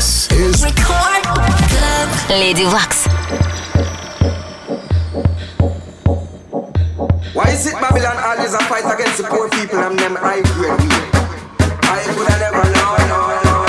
This is Record Club. Lady Wax. Why is it Babylon always a fight against the poor people and them high grade weed? I could have never known. No, no.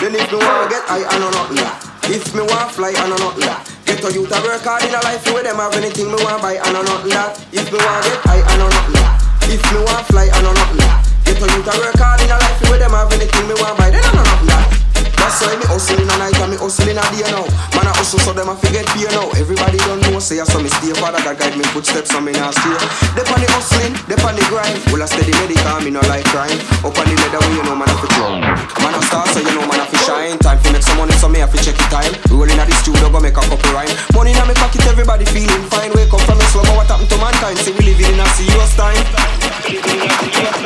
Then if me want get high, I know nothing that. If me want fly, I know nothing that. Get a youth to work hard in a life with them have anything me want buy, I know nothing that. If me want get high, I know nothing that. If me want fly, I know nothing that. A youth to work hard in a life with them have anything me want buy, then I know nothing that. That's why me hustling a night and me hustling a day now. Man I hustle so them a forget pay now. Everybody don't know say I saw me stay. Father God guide me footsteps so me not stray. Dep on the hustling, dep on the grind. Well I steady medical, me no like crime. Up on the leather way you know man I fi throw. Man I star so you know man I fi shine. Time fi make some money so me I fi check the time. Rolling at the studio go make a couple rhyme. Money in my pocket everybody feeling fine. Wake up from the slumber what happened to mankind? See we living in a serious time.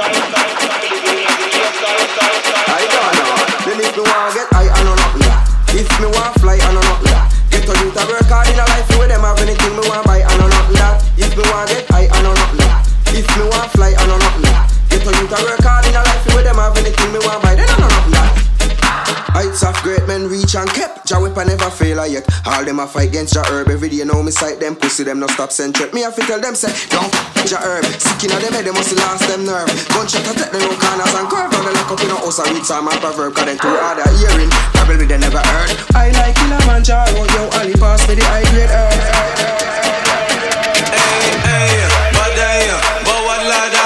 I want get high, I know nothing that. If me want fly, I know nothing that. Get a youth to work hard in a life with them have anything me want buy, I know nothing that. If me want get high, I know nothing that. If me want fly, I know nothing that. Get a youth to work hard in a life with them have anything me want buy, then I know nothing that. Heights of great men reach and kept. Jah I never fail yet. All them a fight against Jah herb Every day know me sight them. Pussy them no stop send Me have to tell them say don't Jah herb. Sick inna them head they must lost them nerve. Gunshot attack them round corners and curve. Now they lock up in a house and read some and proverb Cause them too hard of hearing. Probably they never heard. I like Kilimanjaro Yo Ali pass me the high grade herb. Ey, badaya, bawalada ide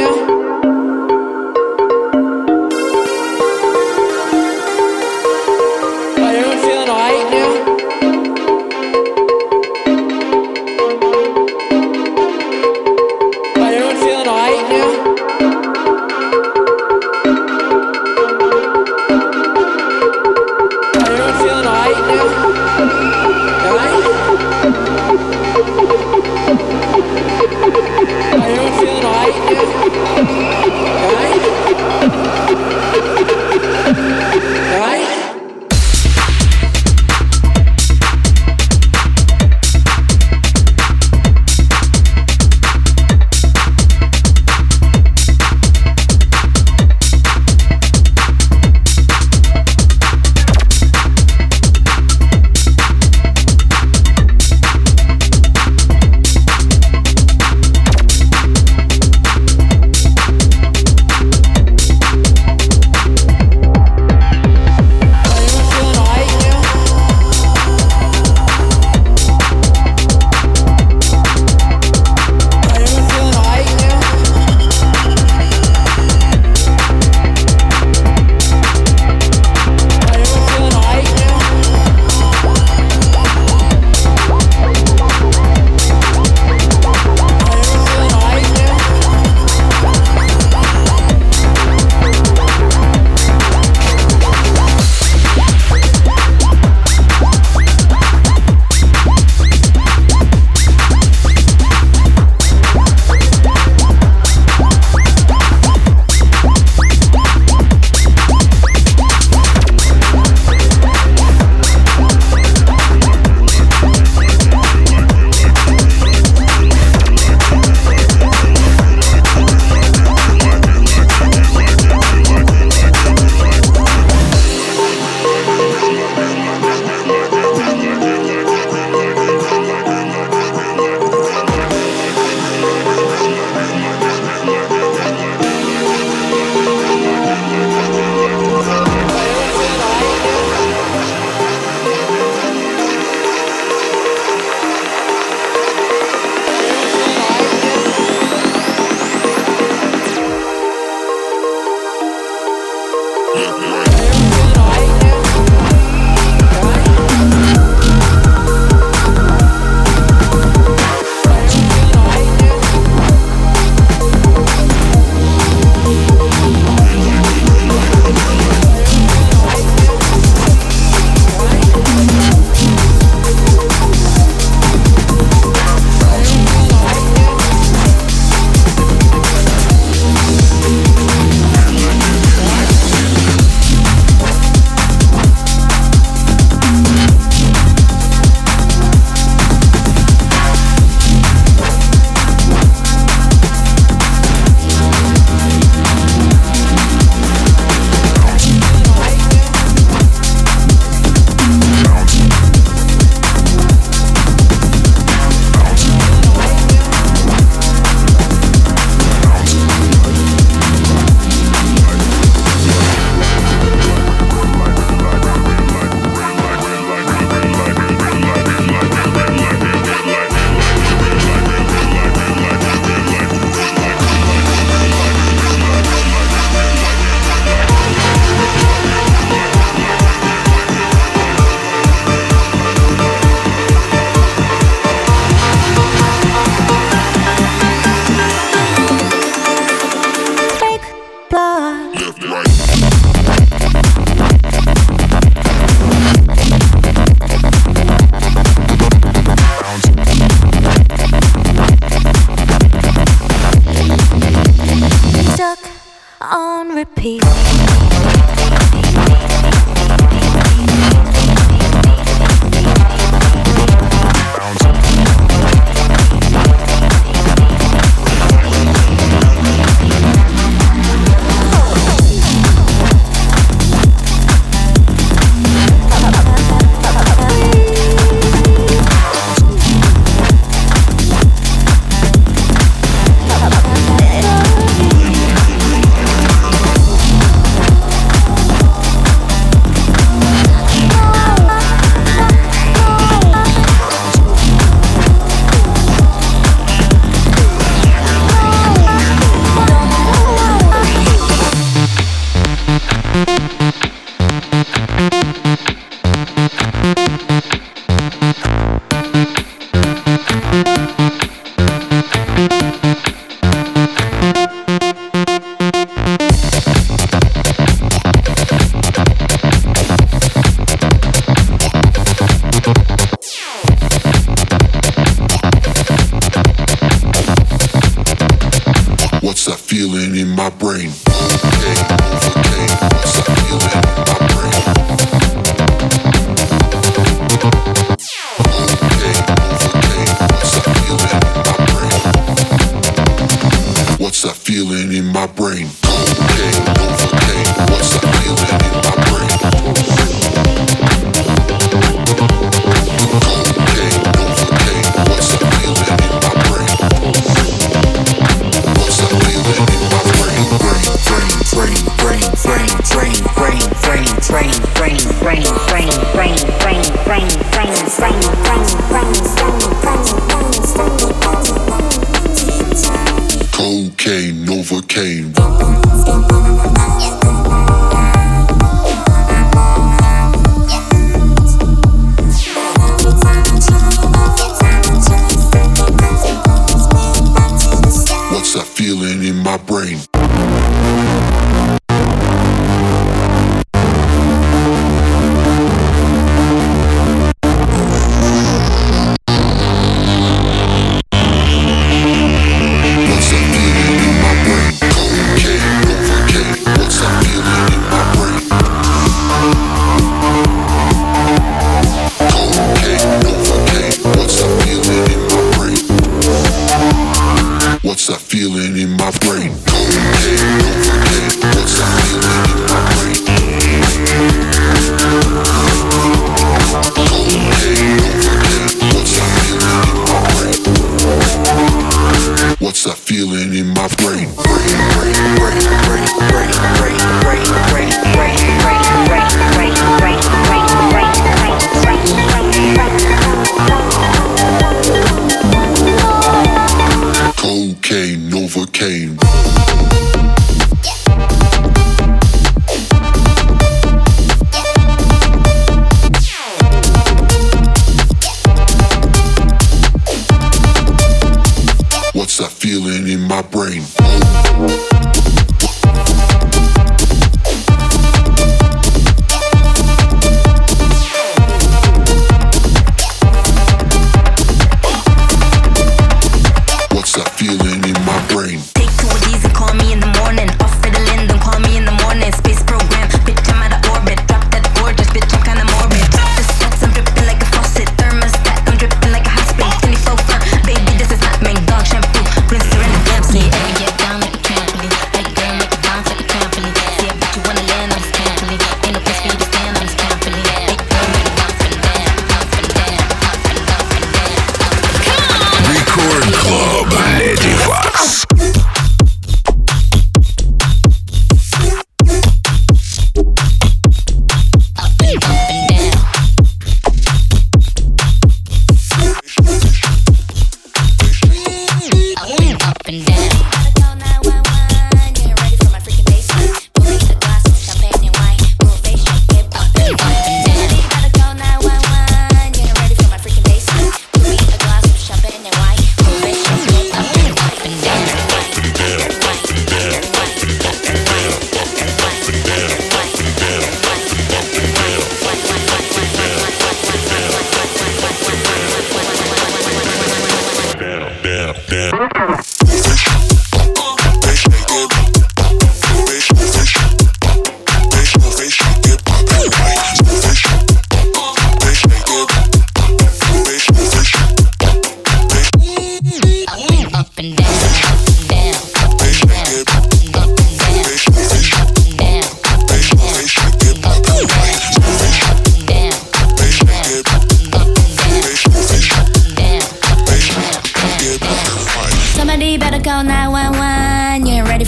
yeah.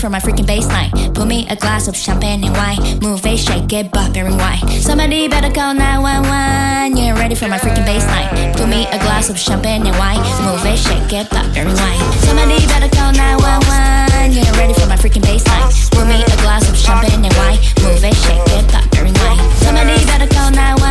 For my freaking baseline. Pour me a glass of champagne and wine. Move it, shake it, bop and wine. Somebody better call 911. Yeah, ready for my freaking baseline. Pour me a glass of champagne and wine. Move it, shake it, bop and wine. Somebody better call 911. Yeah, ready for my freaking baseline. Pour me a glass of champagne and wine. Move it, shake it, bop and wine. Somebody better call 911.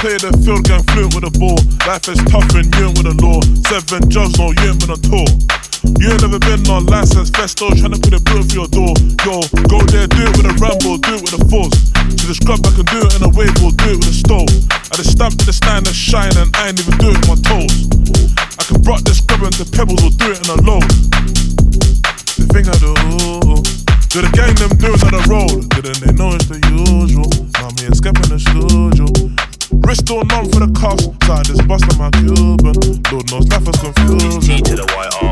Play the field, gang fluent with the ball. Life is tough and you ain't with the law. Seven jobs, no, you ain't been on tour. You ain't never been on license, festo, tryna put a bill for your door. Yo, go there, do it with a ramble, do it with a force. To the scrub, I can do it in a wave or do it with a stove. I just stamp to the stand and shine, and I ain't even do it with my toes. I can rock the scrub into pebbles or do it in a load. The thing I do. Do the gang them do on the road? Didn't they know it's the usual? Now me escaping the studio. Wrist all numb for the so I just bust on my Cuban. Lord knows life was confusing.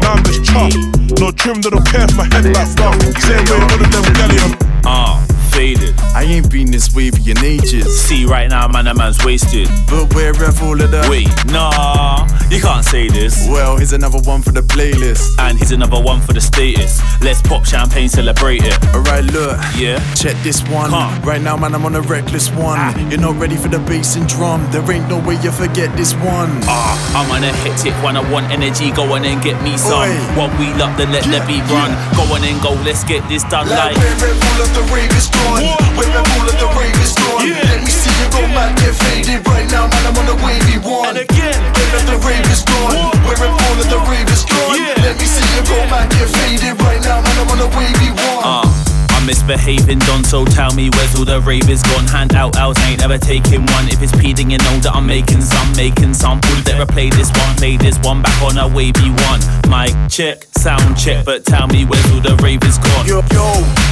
Now I'm just chopped, no trim, they don't care if my head like rough. Same way all of them galleon. Ah, faded. I ain't been this wavy in ages. See, right now, man, that man's wasted. But where have all of the. Wait, nah, you can't say this. Well, here's another one for the playlist. And here's another one for the status. Let's pop champagne, celebrate it. Alright, look. Yeah. Check this one. Come. Right now, man, I'm on a reckless one. You're not ready for the bass and drum. There ain't no way you forget this one. Ah, I'm on a hectic when I want energy. Go on and get me some. Oi. One wheel up, then let the beat run. Go on and go, let's get this done Like like. Misbehaving, Don, so tell me where's all the ravers gone? Hand out owls, ain't ever taking one. If it's peeding, you know that I'm making some, making some. Pull better play this one, play this one back on a wavy one. Mic check, sound check, but tell me where's all the ravers gone? Yo, yo,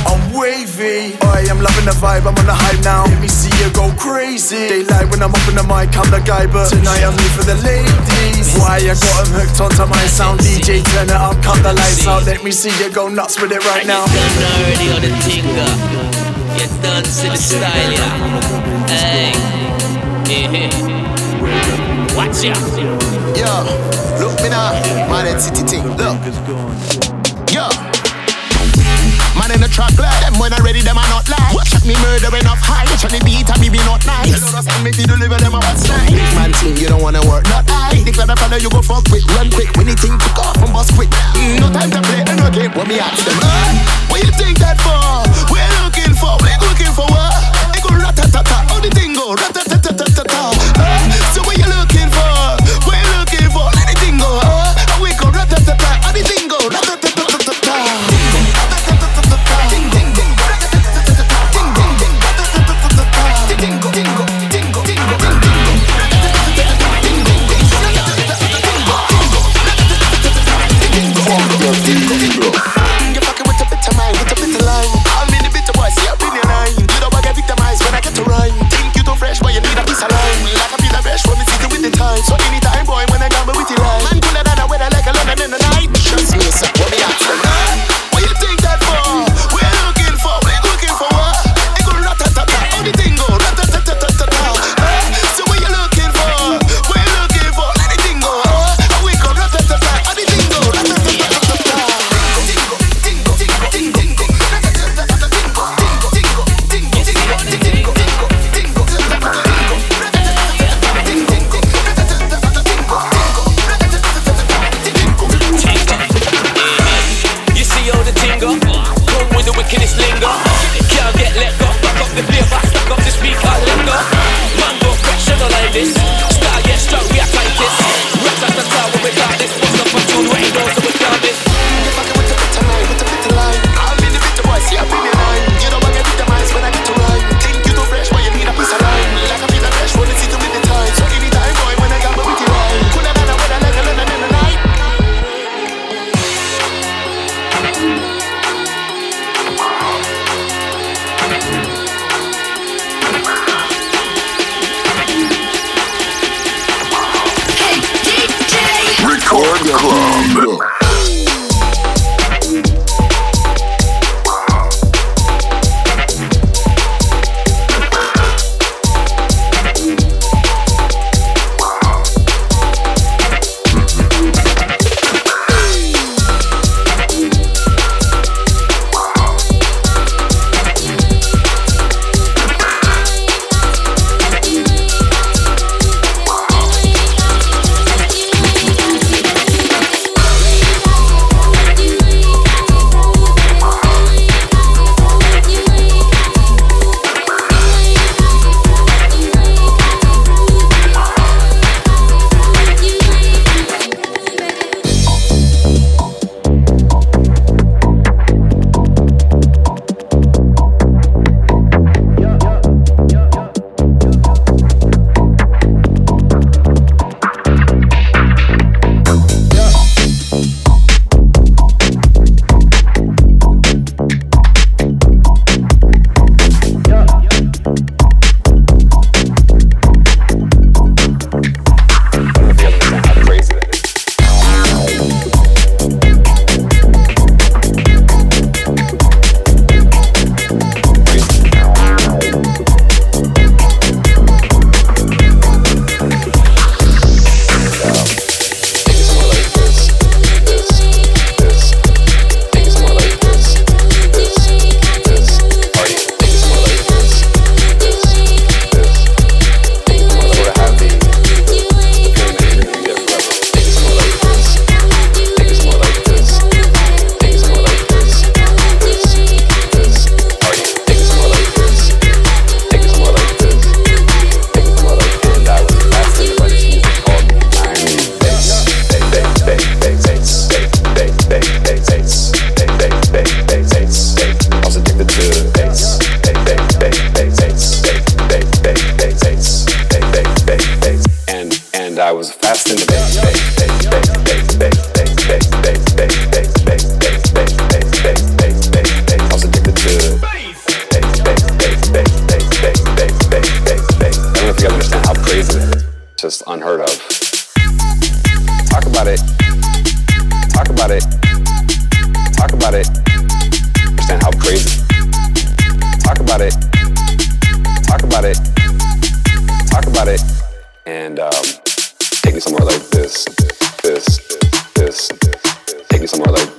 I'm wavy. I am loving the vibe, I'm on the hype now. Let me see you go crazy. Daylight when I'm up in the mic, I'm the guy, but tonight I'm here for the ladies. Why you got 'em hooked onto my sound? DJ, turn it up, cut the lights out. Let me see you go nuts with it right now. done already on the tinga. You done to the style, yeah. Hey. Watch out. Yo, look me now, man at city thing. Look. Yo. Man in the truck like them when I ready, them are not like. What? Check me murdering up high, check the beat and me be not nice. You know that's me to deliver them a what's nice. Big man team, you don't wanna work, not I. The clever fella you go fuck quick, run quick. When the think took off, I'm boss quick. Mm, no time to play, no game What me ask them. Uh, what you think that for? We're looking for, we're looking for what? It go rat-ta-ta-ta, all the thing go rat-ta-ta-ta-ta-ta. Uh, so where you look? somewhere like this, this, this. Take me somewhere like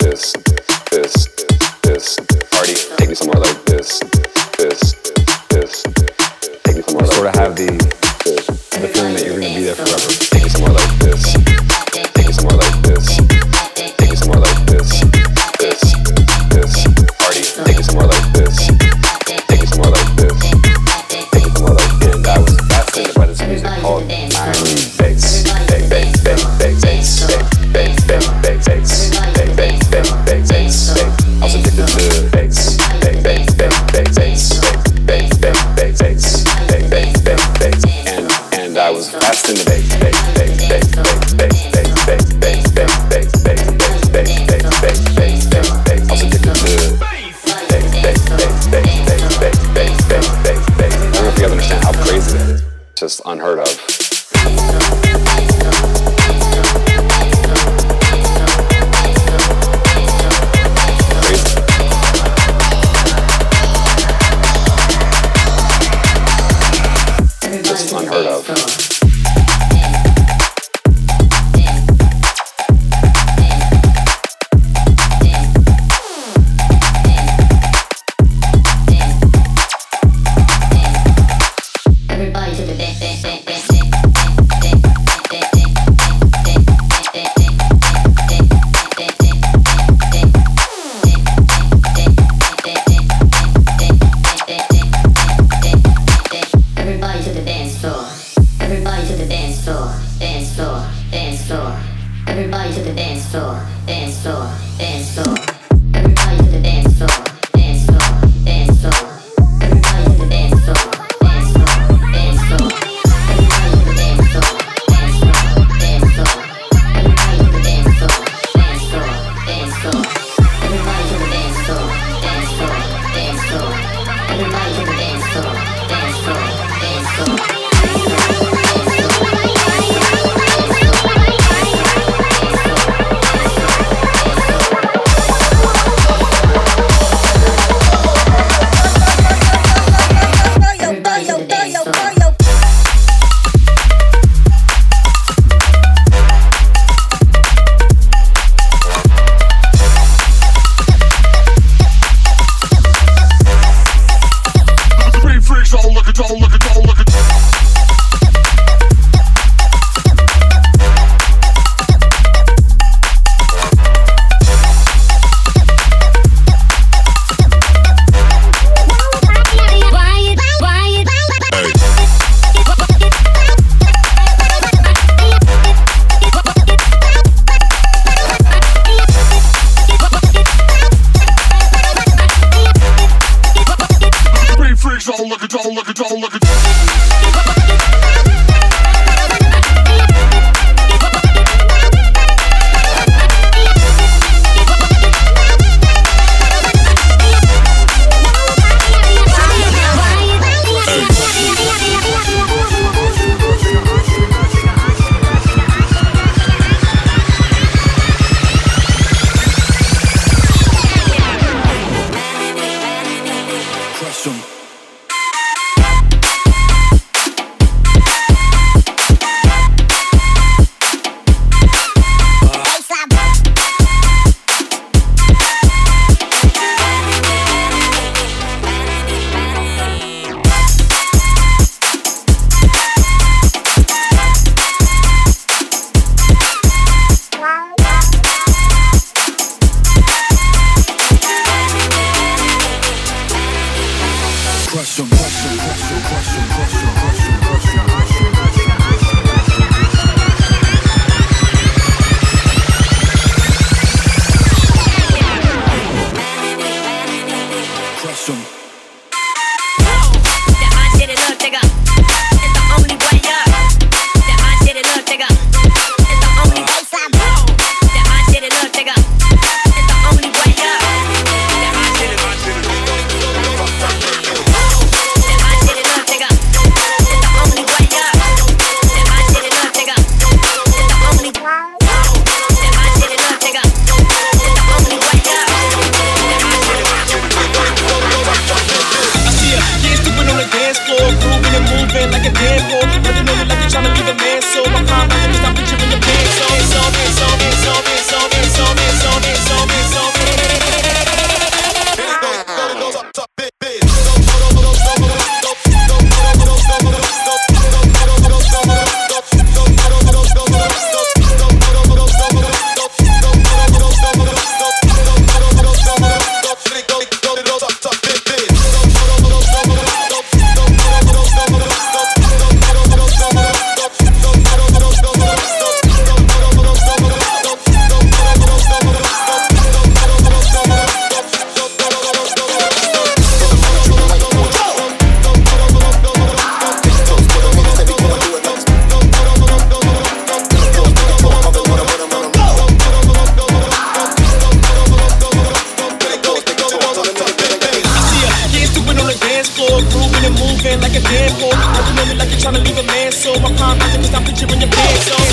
overcome. Cause I'm picturing your bed. so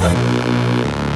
Thank